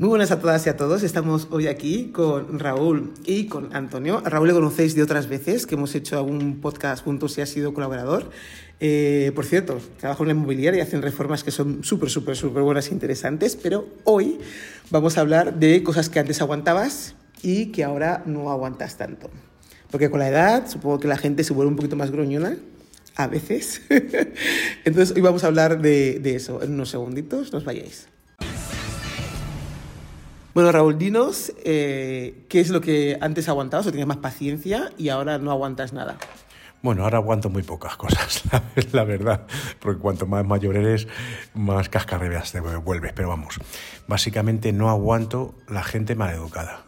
Muy buenas a todas y a todos. Estamos hoy aquí con Raúl y con Antonio. A Raúl le conocéis de otras veces, que hemos hecho algún podcast juntos y ha sido colaborador. Eh, por cierto, trabaja en la inmobiliaria y hacen reformas que son súper, súper, súper buenas e interesantes, pero hoy vamos a hablar de cosas que antes aguantabas y que ahora no aguantas tanto. Porque con la edad supongo que la gente se vuelve un poquito más gruñona, a veces. Entonces hoy vamos a hablar de, de eso. En unos segunditos, nos vayáis. Bueno, Raúl, dinos eh, qué es lo que antes aguantabas o tenías más paciencia y ahora no aguantas nada. Bueno, ahora aguanto muy pocas cosas, la, la verdad, porque cuanto más mayor eres, más cascarrebeas te vuelves. Pero vamos, básicamente no aguanto la gente maleducada.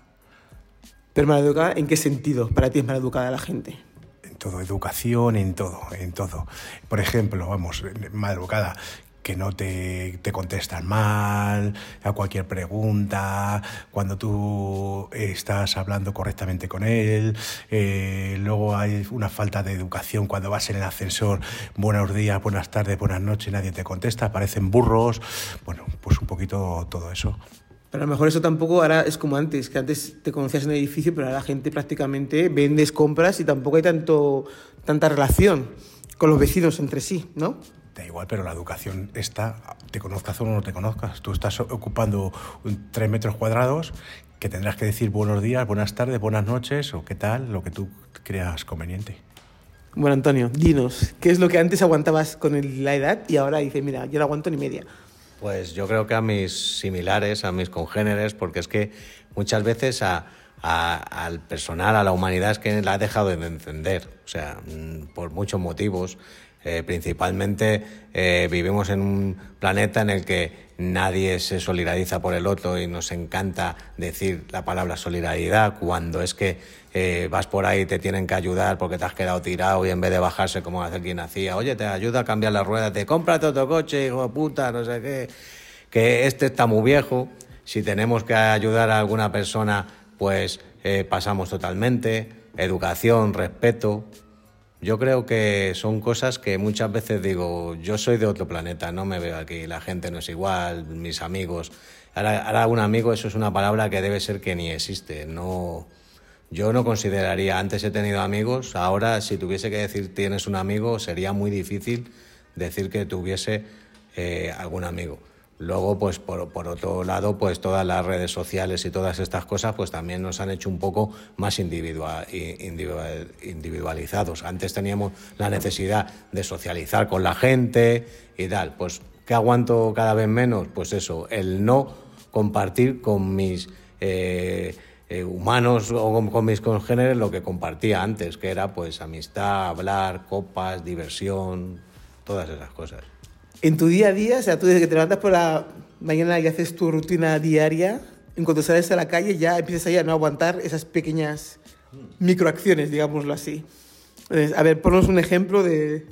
¿Pero maleducada en qué sentido para ti es maleducada la gente? En todo, educación, en todo, en todo. Por ejemplo, vamos, maleducada, que no te, te, contestan mal a cualquier pregunta, cuando tú estás hablando correctamente con él, eh, luego hay una falta de educación cuando vas en el ascensor, buenos días, buenas tardes, buenas noches, nadie te contesta, parecen burros, bueno, pues un poquito todo eso. Pero a lo mejor eso tampoco ahora es como antes, que antes te conocías en el edificio, pero ahora la gente prácticamente vendes, compras y tampoco hay tanto, tanta relación con los vecinos entre sí, ¿no? Da igual, pero la educación está, te conozcas o no te conozcas. Tú estás ocupando tres metros cuadrados que tendrás que decir buenos días, buenas tardes, buenas noches o qué tal, lo que tú creas conveniente. Bueno, Antonio, dinos, ¿qué es lo que antes aguantabas con la edad y ahora dices, mira, yo no aguanto ni media? Pues yo creo que a mis similares, a mis congéneres, porque es que muchas veces a, a, al personal, a la humanidad, es que la ha dejado de encender, o sea, por muchos motivos. Eh, principalmente eh, vivimos en un planeta en el que nadie se solidariza por el otro y nos encanta decir la palabra solidaridad cuando es que eh, vas por ahí y te tienen que ayudar porque te has quedado tirado y en vez de bajarse como hacer quien hacía, oye, te ayuda a cambiar las ruedas, te cómprate otro coche, hijo de puta, no sé qué, que este está muy viejo, si tenemos que ayudar a alguna persona, pues pasamos totalmente, educación, respeto, yo creo que son cosas que muchas veces digo, yo soy de otro planeta, no me veo aquí, la gente no es igual, mis amigos. Ahora, ahora un amigo, eso es una palabra que debe ser que ni existe. No, yo no consideraría, antes he tenido amigos, ahora si tuviese que decir tienes un amigo, sería muy difícil decir que tuviese eh, algún amigo. Luego, pues por, por, otro lado, pues todas las redes sociales y todas estas cosas, pues también nos han hecho un poco más individual, individual, individualizados. Antes teníamos la necesidad de socializar con la gente y tal. Pues, ¿qué aguanto cada vez menos? Pues eso, el no compartir con mis eh, eh, humanos o con, con mis congéneres lo que compartía antes, que era pues amistad, hablar, copas, diversión, todas esas cosas en tu día a día, o sea, tú desde que te levantas por la mañana y haces tu rutina diaria, en cuanto sales a la calle ya empiezas ahí a no aguantar esas pequeñas microacciones, digámoslo así. A ver, ponnos un ejemplo de,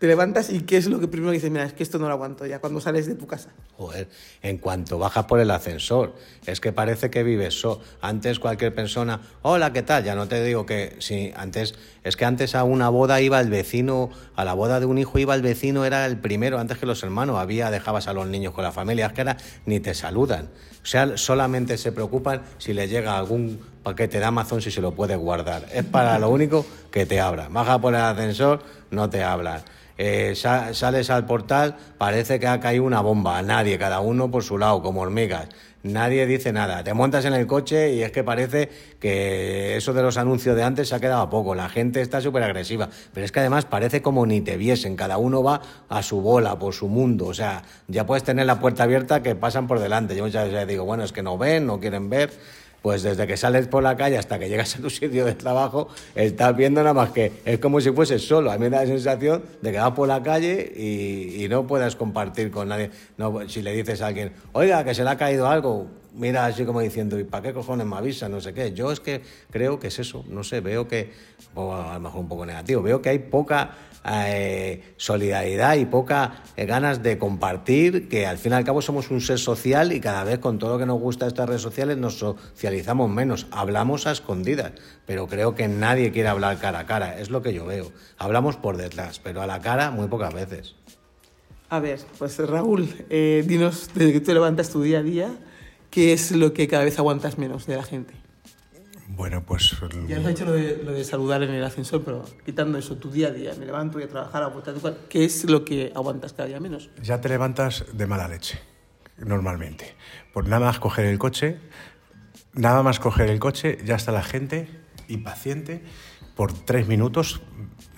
te levantas y qué es lo que primero dices, mira, es que esto no lo aguanto ya cuando sales de tu casa. Joder, en cuanto bajas por el ascensor, es que parece que vives. Antes cualquier persona, hola, ¿qué tal? Ya no te digo que sí, antes es que antes a una boda iba el vecino, a la boda de un hijo iba el vecino, era el primero antes que los hermanos, había dejabas a los niños con la familia, es que ahora ni te saludan. O sea, solamente se preocupan si le llega algún paquete de Amazon si se lo puede guardar. Es para lo único que te abran. Baja por el ascensor, no te hablan eh, sales al portal, parece que ha caído una bomba, nadie, cada uno por su lado, como hormigas. Nadie dice nada. Te montas en el coche y es que parece que eso de los anuncios de antes se ha quedado a poco. La gente está súper agresiva. Pero es que además parece como ni te viesen. Cada uno va a su bola, por su mundo. O sea, ya puedes tener la puerta abierta que pasan por delante. Yo muchas veces digo, bueno, es que no ven, no quieren ver pues desde que sales por la calle hasta que llegas a tu sitio de trabajo, estás viendo nada más que es como si fueses solo. A mí me da la sensación de que vas por la calle y, no puedas compartir con nadie. No, si le dices a alguien, oiga, que se le ha caído algo, mira así como diciendo, ¿y para qué cojones me avisa? No sé qué. Yo es que creo que es eso, no sé, veo que, o a lo mejor un poco negativo, veo que hay poca eh, solidaridad y poca eh, ganas de compartir, que al fin y al cabo somos un ser social y cada vez con todo lo que nos gusta de estas redes sociales nos socializamos menos, hablamos a escondidas, pero creo que nadie quiere hablar cara a cara, es lo que yo veo. Hablamos por detrás, pero a la cara muy pocas veces. A ver, pues Raúl, eh, dinos desde que te levantas tu día a día, ¿qué es lo que cada vez aguantas menos de la gente? Bueno, pues... Ya nos has dicho lo de, lo de saludar en el ascensor, pero quitando eso, tu día a día, me levanto voy a trabajar, a vuelta a tu ¿qué es lo que aguantas cada día menos? Ya te levantas de mala leche, normalmente. Por nada más coger el coche, nada más coger el coche, ya está la gente impaciente por tres minutos.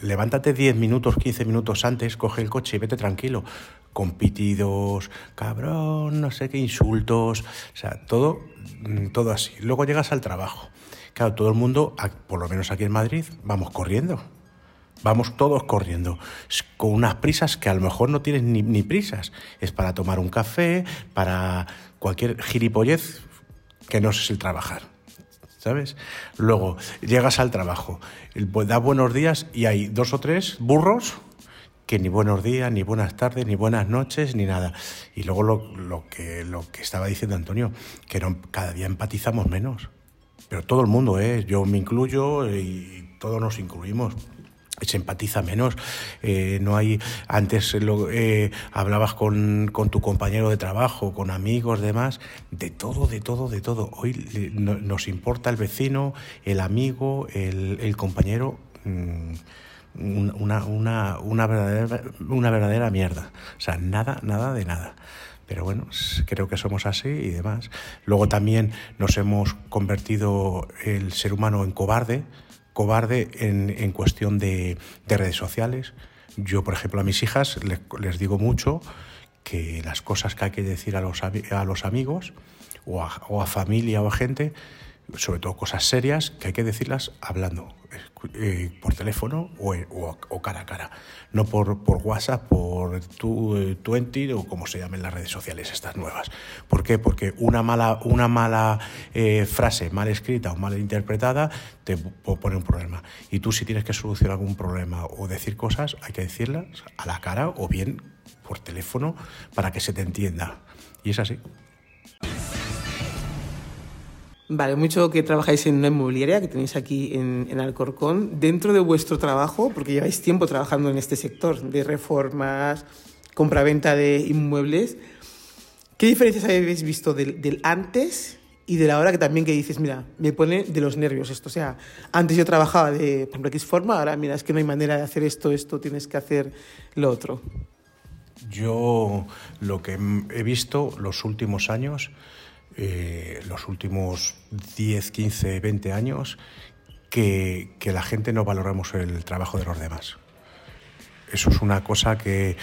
Levántate diez minutos, quince minutos antes, coge el coche y vete tranquilo. Con pitidos, cabrón, no sé qué insultos, o sea, todo, todo así. Luego llegas al trabajo Claro, todo el mundo, por lo menos aquí en Madrid, vamos corriendo. Vamos todos corriendo, con unas prisas que a lo mejor no tienes ni, ni prisas. Es para tomar un café, para cualquier gilipollez que no es el trabajar. ¿Sabes? Luego llegas al trabajo, da buenos días y hay dos o tres burros que ni buenos días, ni buenas tardes, ni buenas noches, ni nada. Y luego lo, lo que, lo que estaba diciendo Antonio, que no, cada día empatizamos menos pero todo el mundo, ¿eh? yo me incluyo y todos nos incluimos se empatiza menos. Eh, no hay antes lo, eh, hablabas con, con, tu compañero de trabajo, con amigos, demás, de todo, de todo, de todo. Hoy nos importa el vecino, el amigo, el, el compañero. Mm, una, una, una, verdadera, una verdadera mierda. O sea, nada, nada de nada pero bueno, creo que somos así y demás. Luego también nos hemos convertido el ser humano en cobarde, cobarde en, en cuestión de, de, redes sociales. Yo, por ejemplo, a mis hijas les, digo mucho que las cosas que hay que decir a los, a los amigos o a, o a familia o a gente, sobre todo cosas serias, que hay que decirlas hablando, eh, por teléfono o, o, o, cara a cara, no por, por WhatsApp, por tu, eh, Twenty o como se llamen las redes sociales estas nuevas. ¿Por qué? Porque una mala, una mala eh, frase mal escrita o mal interpretada te pone un problema. Y tú si tienes que solucionar algún problema o decir cosas, hay que decirlas a la cara o bien por teléfono para que se te entienda. Y es así. Vale, mucho que trabajáis en una inmobiliaria que tenéis aquí en, en, Alcorcón. Dentro de vuestro trabajo, porque lleváis tiempo trabajando en este sector de reformas, compra-venta de inmuebles, ¿qué diferencias habéis visto del, del, antes y de la hora que también que dices, mira, me pone de los nervios esto? O sea, antes yo trabajaba de, por ejemplo, X forma, ahora mira, es que no hay manera de hacer esto, esto, tienes que hacer lo otro. Yo lo que he visto los últimos años eh, los últimos 10, 15, 20 años que, que, la gente no valoramos el trabajo de los demás. Eso es una cosa que,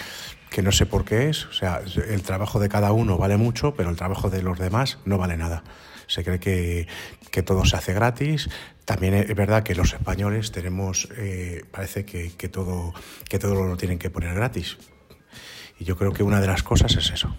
que no sé por qué es. O sea, el trabajo de cada uno vale mucho, pero el trabajo de los demás no vale nada. Se cree que, que todo se hace gratis. También es verdad que los españoles tenemos, eh, parece que, que, todo, que todo lo tienen que poner gratis. Y yo creo que una de las cosas es eso.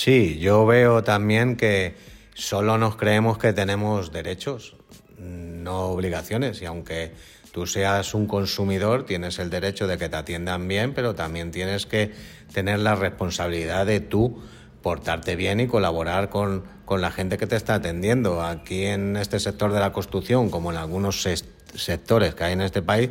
Sí, yo veo también que solo nos creemos que tenemos derechos, no obligaciones, y aunque tú seas un consumidor, tienes el derecho de que te atiendan bien, pero también tienes que tener la responsabilidad de tú portarte bien y colaborar con, con la gente que te está atendiendo. Aquí en este sector de la construcción, como en algunos sectores que hay en este país,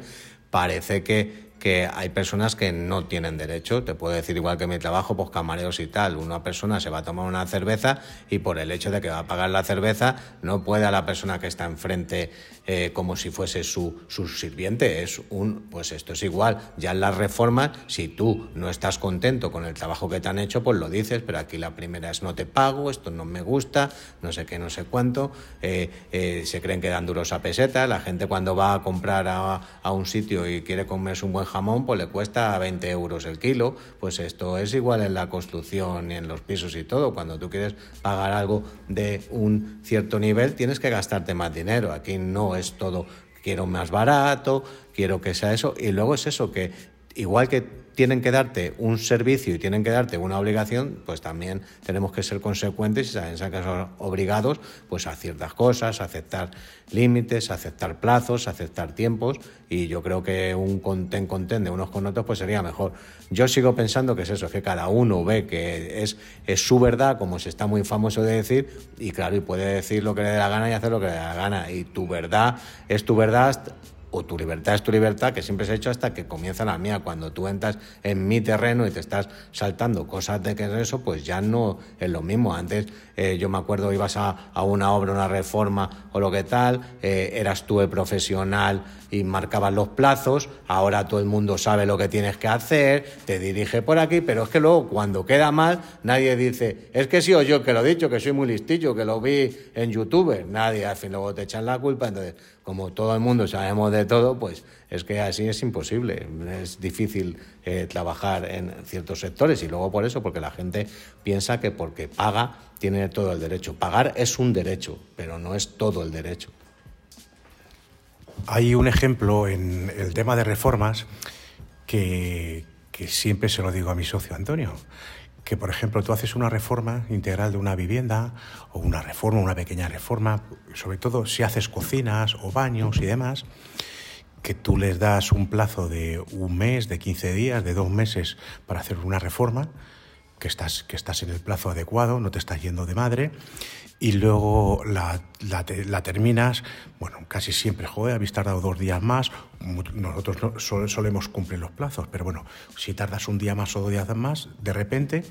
parece que que hay personas que no tienen derecho. Te puedo decir, igual que mi trabajo, pues camareros y tal. Una persona se va a tomar una cerveza y por el hecho de que va a pagar la cerveza, no puede a la persona que está enfrente eh, como si fuese su, su sirviente. Es un, pues esto es igual. Ya en las reformas, si tú no estás contento con el trabajo que te han hecho, pues lo dices, pero aquí la primera es no te pago, esto no me gusta, no sé qué, no sé cuánto. Eh, eh, se creen que dan duros a peseta. La gente cuando va a comprar a, a un sitio y quiere comerse un buen jamón, pues le cuesta 20 euros el kilo. Pues esto es igual en la construcción y en los pisos y todo. Cuando tú quieres pagar algo de un cierto nivel, tienes que gastarte más dinero. Aquí no es todo quiero más barato, quiero que sea eso. Y luego es eso, que igual que tienen que darte un servicio y tienen que darte una obligación, pues también tenemos que ser consecuentes y saben que son obligados pues a ciertas cosas, a aceptar límites, a aceptar plazos, a aceptar tiempos y yo creo que un conten conten de unos con otros pues sería mejor. Yo sigo pensando que es eso, que cada uno ve que es, es su verdad, como se está muy famoso de decir, y claro, y puede decir lo que le dé la gana y hacer lo que le dé la gana, y tu verdad es tu verdad o tu libertad es tu libertad, que siempre se ha hecho hasta que comienza la mía. Cuando tú entras en mi terreno y te estás saltando cosas de que es eso, pues ya no es lo mismo. Antes eh, yo me acuerdo, ibas a, a, una obra, una reforma o lo que tal, eh, eras tú el profesional y marcabas los plazos, ahora todo el mundo sabe lo que tienes que hacer, te dirige por aquí, pero es que luego cuando queda mal, nadie dice, es que sí o yo que lo he dicho, que soy muy listillo, que lo vi en YouTube, nadie, al fin luego te echan la culpa, entonces como todo el mundo sabemos de todo, pues es que así es imposible, es difícil eh, trabajar en ciertos sectores. Y luego por eso, porque la gente piensa que porque paga tiene todo el derecho. Pagar es un derecho, pero no es todo el derecho. Hay un ejemplo en el tema de reformas que, siempre se lo digo a mi socio Antonio que, por ejemplo, tú haces una reforma integral de una vivienda o una reforma, una pequeña reforma, sobre todo si haces cocinas o baños y demás, que tú les das un plazo de un mes, de 15 días, de dos meses para hacer una reforma, que estás, que estás en el plazo adecuado, no te estás yendo de madre, y luego la, la, terminas, bueno, casi siempre, joder, habéis tardado dos días más, nosotros no, solemos cumplir los plazos, pero bueno, si tardas un día más o dos días más, de repente,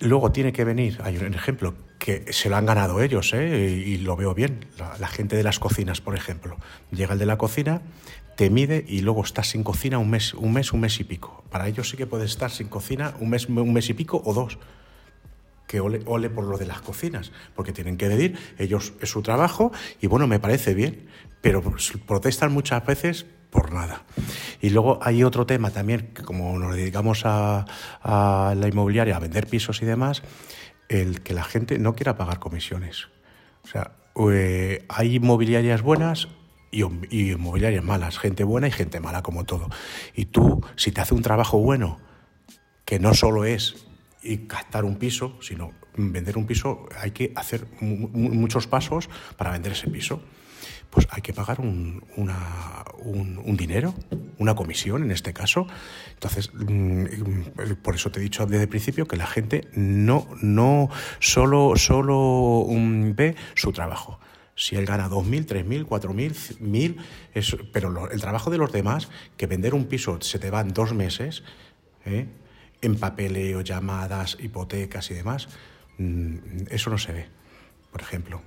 luego tiene que venir, hay un ejemplo, que se lo han ganado ellos, ¿eh? y, lo veo bien, la, la gente de las cocinas, por ejemplo, llega el de la cocina, te mide y luego estás sin cocina un mes, un mes, un mes y pico. Para ellos sí que puedes estar sin cocina un mes, un mes y pico o dos que ole, ole, por lo de las cocinas, porque tienen que medir, ellos es su trabajo y bueno, me parece bien, pero protestan muchas veces por nada. Y luego hay otro tema también, como nos dedicamos a, a la inmobiliaria, a vender pisos y demás, el que la gente no quiera pagar comisiones. O sea, eh, hay inmobiliarias buenas, y, y, inmobiliarias malas, gente buena y gente mala como todo. Y tú, si te hace un trabajo bueno, que no solo es y captar un piso, sino vender un piso, hay que hacer muchos pasos para vender ese piso. Pues hay que pagar un, una, un, dinero, una comisión en este caso. Entonces, mm, por eso te he dicho desde el principio que la gente no, no solo, solo mm, ve su trabajo. Si él gana 2.000, 3.000, 4.000, 1.000, pero el trabajo de los demás, que vender un piso se te va en dos meses, ¿eh? en papeleo, llamadas, hipotecas y demás, mm, eso no se ve, por ejemplo.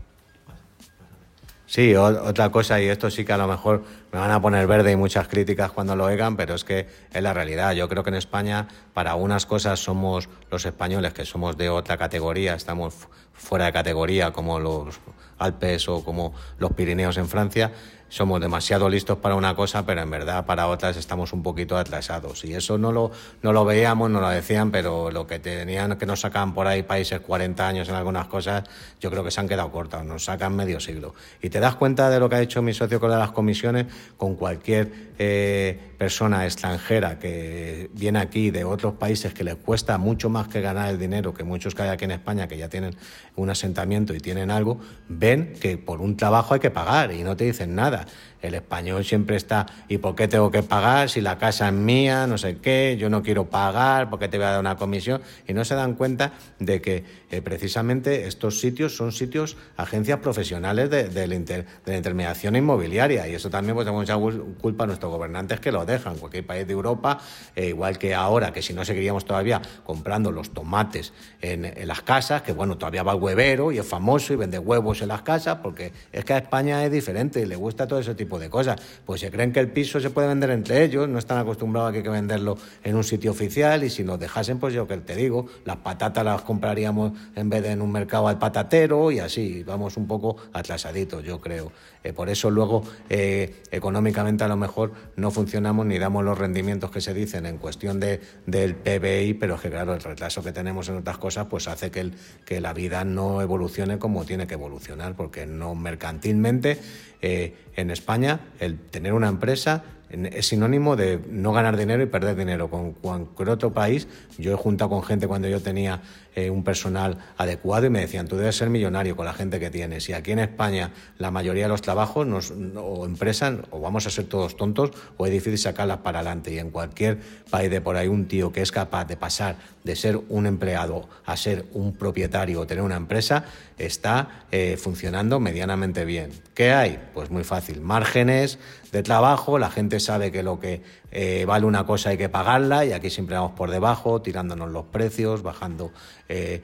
Sí, otra cosa, y esto sí que a lo mejor me van a poner verde y muchas críticas cuando lo oigan, pero es que es la realidad. Yo creo que en España, para unas cosas somos los españoles, que somos de otra categoría, estamos fuera de categoría, como los Alpes o como los Pirineos en Francia, somos demasiado listos para una cosa, pero en verdad para otras estamos un poquito atrasados. Y eso no lo, no lo veíamos, no lo decían, pero lo que tenían que nos sacan por ahí países 40 años en algunas cosas, yo creo que se han quedado cortos, nos sacan medio siglo. Y te das cuenta de lo que ha hecho mi socio con las comisiones, con cualquier eh, persona extranjera que viene aquí de otros países que les cuesta mucho más que ganar el dinero que muchos que hay aquí en España que ya tienen un asentamiento y tienen algo, ven que por un trabajo hay que pagar y no te dicen nada. El español siempre está, ¿y por qué tengo que pagar si la casa es mía, no sé qué, yo no quiero pagar, ¿por qué te voy a dar una comisión? Y no se dan cuenta de que eh, precisamente estos sitios son sitios, agencias profesionales de, la, intermediación inmobiliaria. Y eso también pues tenemos mucha culpa a nuestros gobernantes que lo dejan. Cualquier país de Europa, eh, igual que ahora, que si no seguiríamos todavía comprando los tomates en, en las casas, que bueno, todavía va el huevero y es famoso y vende huevos en las casas, porque es que a España es diferente y le gusta todo ese tipo de cosas. Pues se creen que el piso se puede vender entre ellos, no están acostumbrados a que hay que venderlo en un sitio oficial y si nos dejasen, pues yo que te digo, las patatas las compraríamos en vez de en un mercado al patatero y así, vamos un poco atrasaditos, yo creo. Eh, por eso luego eh, económicamente a lo mejor no funcionamos ni damos los rendimientos que se dicen en cuestión de, del PBI, pero es que claro, el retraso que tenemos en otras cosas pues hace que, el, que la vida no evolucione como tiene que evolucionar, porque no mercantilmente eh, en España el tener una empresa es sinónimo de no ganar dinero y perder dinero. Con cualquier otro país, yo he juntado con gente cuando yo tenía eh, un personal adecuado y me decían, tú debes ser millonario con la gente que tienes. Y aquí en España la mayoría de los trabajos nos, o empresas o vamos a ser todos tontos o es difícil sacarlas para adelante. Y en cualquier de por ahí un tío que es capaz de pasar de ser un empleado a ser un propietario o tener una empresa está eh, funcionando medianamente bien. ¿Qué hay? Pues muy fácil. Márgenes de trabajo, la gente sabe que lo que eh, vale una cosa hay que pagarla y aquí siempre vamos por debajo, tirándonos los precios, bajando eh,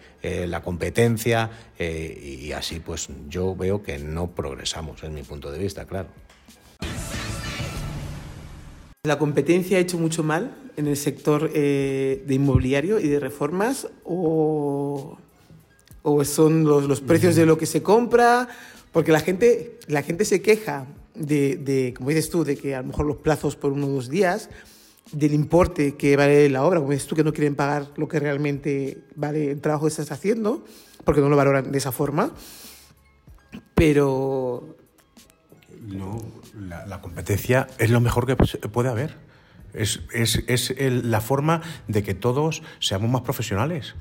la competencia y así pues yo veo que no progresamos, en mi punto de vista, claro. ¿La competencia ha hecho mucho mal en el sector de inmobiliario y de reformas o o son los, precios de lo que se compra, porque la gente, la gente se queja de, como dices tú, de que a lo mejor los plazos por uno o dos días, del importe que vale la obra, como dices tú, que no quieren pagar lo que realmente vale el trabajo que estás haciendo, porque no lo valoran de esa forma. Pero... No, la, competencia es lo mejor que puede haber. Es, es, es la forma de que todos seamos más profesionales.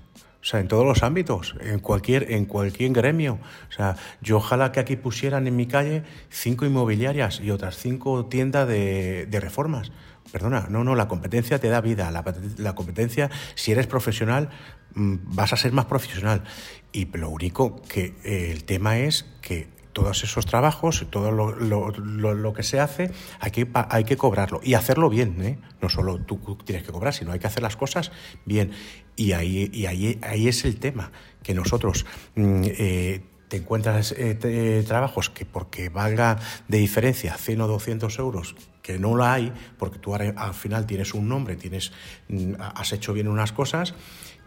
O sea, en todos los ámbitos, en cualquier, en cualquier gremio. O sea, yo ojalá que aquí pusieran en mi calle cinco inmobiliarias y otras cinco tiendas de, reformas. Perdona, no, no, la competencia te da vida. La, competencia, si eres profesional, mm, vas a ser más profesional. Y lo único que eh, el tema es que todos esos trabajos, todo lo, que se hace, hay que, hay que cobrarlo y hacerlo bien. ¿eh? No solo tú tienes que cobrar, sino hay que hacer las cosas bien. Y ahí, y ahí, ahí es el tema, que nosotros mm, eh, te encuentras eh, trabajos que porque valga de diferencia 100 o 200 euros, que no la hay, porque tú al final tienes un nombre, tienes, mm, has hecho bien unas cosas,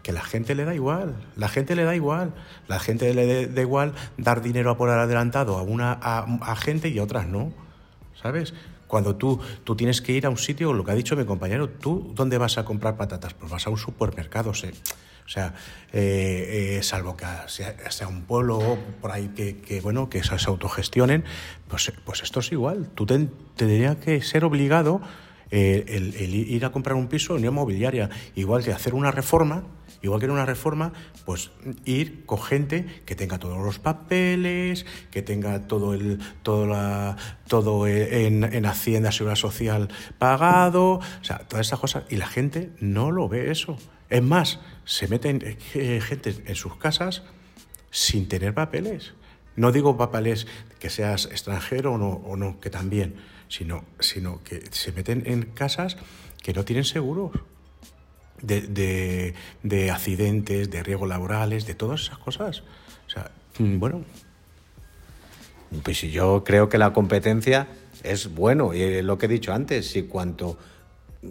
que la gente le da igual, la gente le da igual, la gente le da igual dar dinero a por adelantado a una a, gente y a otras no, ¿sabes? Cuando tú, tú tienes que ir a un sitio, lo que ha dicho mi compañero, ¿tú dónde vas a comprar patatas? Pues vas a un supermercado, ¿sí? O sea, eh, eh, salvo que sea, un pueblo por ahí que, bueno, que se, autogestionen, pues, pues esto es igual. Tú tendrías que ser obligado eh, el, el, ir a comprar un piso en una inmobiliaria, igual que hacer una reforma Igual que en una reforma, pues ir con gente que tenga todos los papeles, que tenga todo el todo la todo en, en Hacienda Seguridad Social pagado, o sea, todas esas cosas y la gente no lo ve eso. Es más, se meten eh, gente en sus casas sin tener papeles. No digo papeles que seas extranjero o no, o no que también, sino, sino que se meten en casas que no tienen seguros de, de, accidentes, de riesgos laborales, de todas esas cosas. O sea, mm, bueno. Pues yo creo que la competencia es bueno, y lo que he dicho antes, si cuanto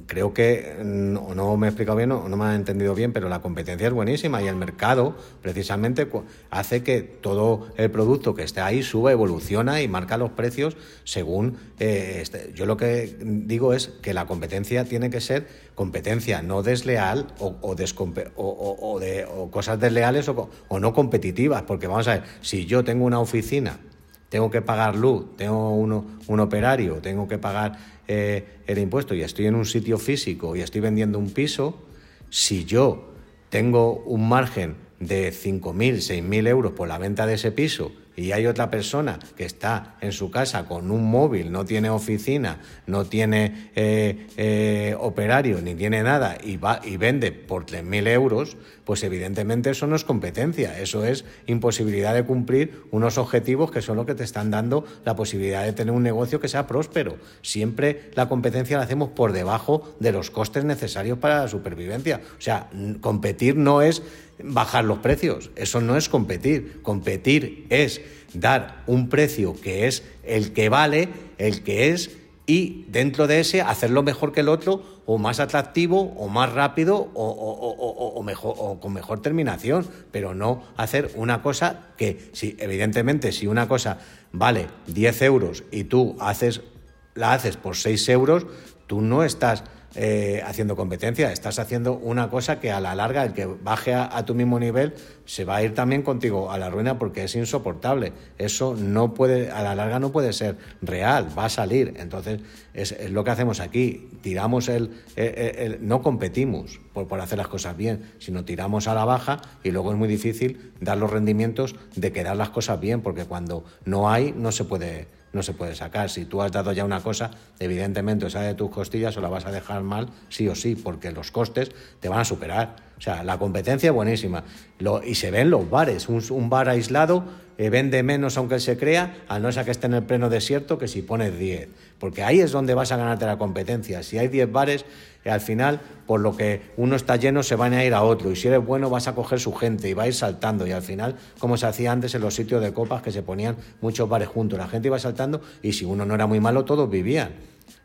creo que no, no me he explicado bien o no, me han entendido bien, pero la competencia es buenísima y el mercado precisamente hace que todo el producto que esté ahí suba, evoluciona y marca los precios según... Eh, este. Yo lo que digo es que la competencia tiene que ser competencia no desleal o, o, o, de, o cosas desleales o no competitivas, porque vamos a ver, si yo tengo una oficina tengo que pagar luz, tengo uno, un operario, tengo que pagar eh, el impuesto y estoy en un sitio físico y estoy vendiendo un piso, si yo tengo un margen de 5.000, 6.000 euros por la venta de ese piso y hay otra persona que está en su casa con un móvil, no tiene oficina, no tiene eh, eh, operario ni tiene nada y, va, y vende por 3.000 euros, pues evidentemente eso no es competencia, eso es imposibilidad de cumplir unos objetivos que son los que te están dando la posibilidad de tener un negocio que sea próspero. Siempre la competencia la hacemos por debajo de los costes necesarios para la supervivencia. O sea, competir no es bajar los precios. Eso no es competir. Competir es dar un precio que es el que vale, el que es, y dentro de ese hacerlo mejor que el otro, o más atractivo, o más rápido, o, mejor, o con mejor terminación, pero no hacer una cosa que, si, evidentemente, si una cosa vale 10 euros y tú haces, la haces por 6 euros, tú no estás eh, haciendo competencia, estás haciendo una cosa que a la larga el que baje a, tu mismo nivel se va a ir también contigo a la ruina porque es insoportable. Eso no puede, a la larga no puede ser real, va a salir. Entonces es, lo que hacemos aquí, tiramos el, no competimos por, por hacer las cosas bien, sino tiramos a la baja y luego es muy difícil dar los rendimientos de quedar las cosas bien, porque cuando no hay no se puede no se puede sacar. Si tú has dado ya una cosa, evidentemente o de tus costillas o la vas a dejar mal, sí o sí, porque los costes te van a superar. O sea, la competencia es buenísima. Y se ven los bares. Un, bar aislado eh, vende menos aunque se crea, a no ser que esté en el pleno desierto, que si pones 10. Porque ahí es donde vas a ganarte la competencia. Si hay 10 bares, y al final, por lo que uno está lleno, se van a ir a otro. Y si eres bueno, vas a coger su gente y va a ir saltando. Y al final, como se hacía antes en los sitios de copas, que se ponían muchos bares juntos, la gente iba saltando y si uno no era muy malo, todos vivían.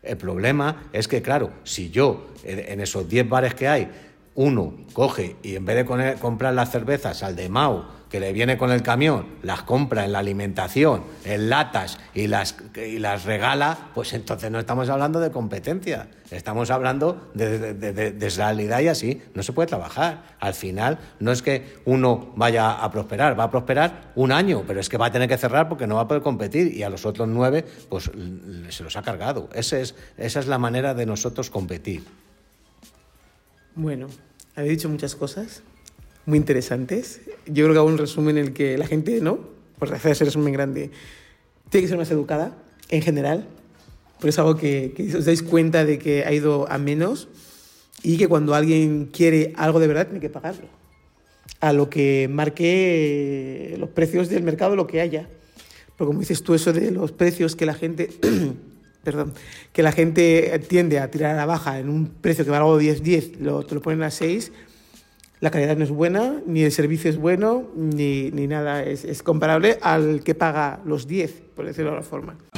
El problema es que, claro, si yo en esos 10 bares que hay, uno coge y en vez de comprar las cervezas al de Mau, que le viene con el camión, las compra en la alimentación, en latas y las, y las regala, pues entonces no estamos hablando de competencia, estamos hablando de, de, realidad y así no se puede trabajar. Al final no es que uno vaya a prosperar, va a prosperar un año, pero es que va a tener que cerrar porque no va a poder competir y a los otros nueve pues se los ha cargado. Ese es, esa es la manera de nosotros competir. Bueno, habéis dicho muchas cosas muy interesantes. Yo creo que hago un resumen en el que la gente, ¿no? Por hacer ese resumen grande, tiene que ser más educada en general. Por eso es algo que, que os dais cuenta de que ha ido a menos y que cuando alguien quiere algo de verdad tiene que pagarlo. A lo que marque los precios del mercado, lo que haya. Porque como dices tú, eso de los precios que la gente perdón, que la gente tiende a tirar a la baja en un precio que valga 10, 10, lo, te lo ponen a 6, la calidad no es buena, ni el servicio es bueno, ni, ni nada, es, es, comparable al que paga los 10, por decirlo de alguna forma.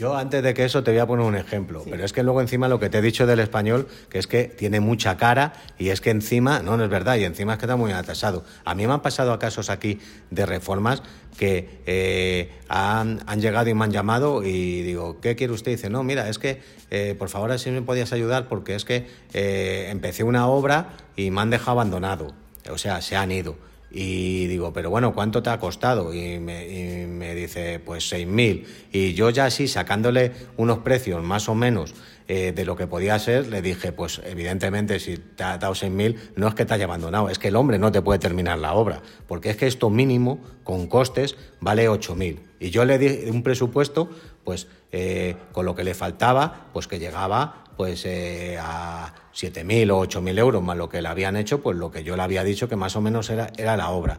Yo antes de que eso te voy a poner un ejemplo, pero es que luego encima lo que te he dicho del español, que es que tiene mucha cara y es que encima, no, no es verdad, y encima es que está muy atrasado. A mí me han pasado casos aquí de reformas que eh, han, llegado y me han llamado y digo, ¿qué quiere usted? Y dice, no, mira, es que eh, por favor si me podías ayudar porque es que eh, empecé una obra y me han dejado abandonado, o sea, se han ido. Y digo, pero bueno, ¿cuánto te ha costado? Y me, dice, pues 6.000. Y yo ya así, sacándole unos precios más o menos eh, de lo que podía ser, le dije, pues evidentemente si te ha dado 6.000, no es que te haya abandonado, es que el hombre no te puede terminar la obra, porque es que esto mínimo, con costes, vale 8.000. Y yo le di un presupuesto, pues eh, con lo que le faltaba, pues que llegaba pues eh, a 7.000 o 8.000 euros más lo que le habían hecho, pues lo que yo le había dicho que más o menos era, era la obra.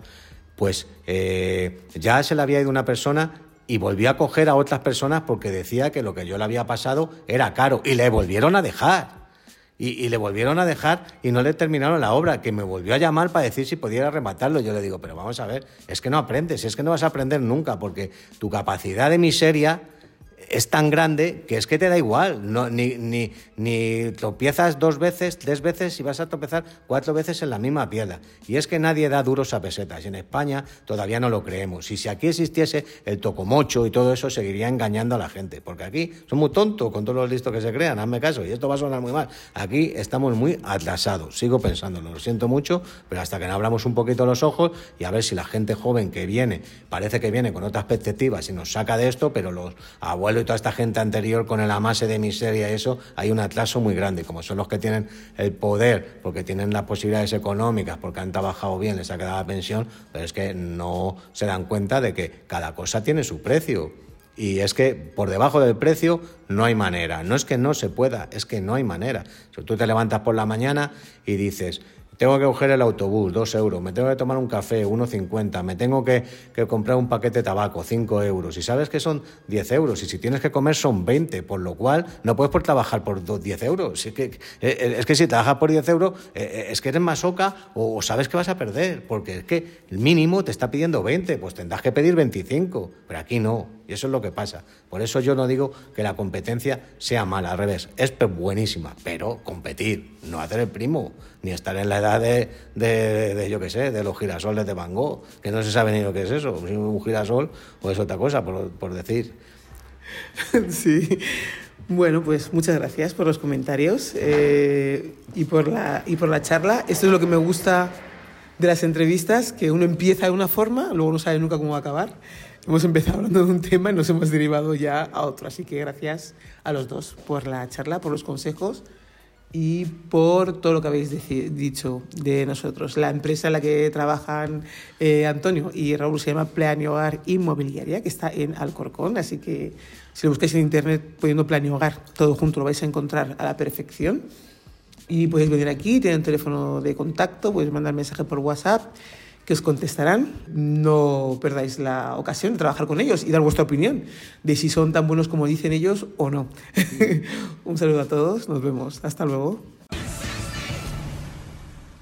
Pues eh, ya se le había ido una persona y volvió a coger a otras personas porque decía que lo que yo le había pasado era caro y le volvieron a dejar. Y, le volvieron a dejar y no le terminaron la obra, que me volvió a llamar para decir si pudiera rematarlo. Yo le digo, pero vamos a ver, es que no aprendes, es que no vas a aprender nunca, porque tu capacidad de miseria es tan grande que es que te da igual, ni, ni, ni tropiezas dos veces, tres veces y vas a tropezar cuatro veces en la misma piedra. Y es que nadie da duros a pesetas. En España todavía no lo creemos. Y si aquí existiese el tocomocho y todo eso, seguiría engañando a la gente. Porque aquí son muy tontos con todos los listos que se crean, hazme caso. Y esto va a sonar muy mal. Aquí estamos muy atrasados. Sigo pensándolo, lo siento mucho, pero hasta que no abramos un poquito los ojos y a ver si la gente joven que viene, parece que viene con otras perspectivas y nos saca de esto, pero los abuelos y toda esta gente anterior con el amase de miseria y eso, hay un atraso muy grande. Como son los que tienen el poder, porque tienen las posibilidades económicas, porque han trabajado bien, les ha quedado la pensión, pero es que no se dan cuenta de que cada cosa tiene su precio. Y es que por debajo del precio no hay manera. No es que no se pueda, es que no hay manera. Si tú te levantas por la mañana y dices, tengo que coger el autobús, dos euros, me tengo que tomar un café, 1,50, me tengo que, comprar un paquete de tabaco, cinco euros, y sabes que son 10 euros, y si tienes que comer son 20, por lo cual no puedes por trabajar por 10 euros. Es que, eh, eh, es que si trabajas por 10 euros, eh, es que eres más oca o, sabes que vas a perder, porque es que el mínimo te está pidiendo 20, pues tendrás que pedir 25, pero aquí no, y eso es lo que pasa. Por eso yo no digo que la competencia sea mala, al revés, es buenísima, pero competir, no hacer el primo, ni estar en la edad de, de, yo qué sé, de los girasoles de Van Gogh, que no se sabe ni lo que es eso, un girasol o es otra cosa, por, por decir. Sí. Bueno, pues muchas gracias por los comentarios eh, y, por la, y por la charla. Esto es lo que me gusta de las entrevistas, que uno empieza de una forma, luego no sabe nunca cómo va a acabar. Hemos empezado hablando de un tema y nos hemos derivado ya a otro. Así que gracias a los dos por la charla, por los consejos y por todo lo que habéis dicho de nosotros. La empresa en la que trabajan eh, Antonio y Raúl se llama Plan Hogar Inmobiliaria, que está en Alcorcón, así que si lo buscáis en internet poniendo Plan Hogar, todo junto lo vais a encontrar a la perfección. Y podéis venir aquí, tienen un teléfono de contacto, podéis mandar mensaje por WhatsApp que os contestarán. No perdáis la ocasión de trabajar con ellos y dar vuestra opinión de si son tan buenos como dicen ellos o no. Un saludo a todos, nos vemos, hasta luego.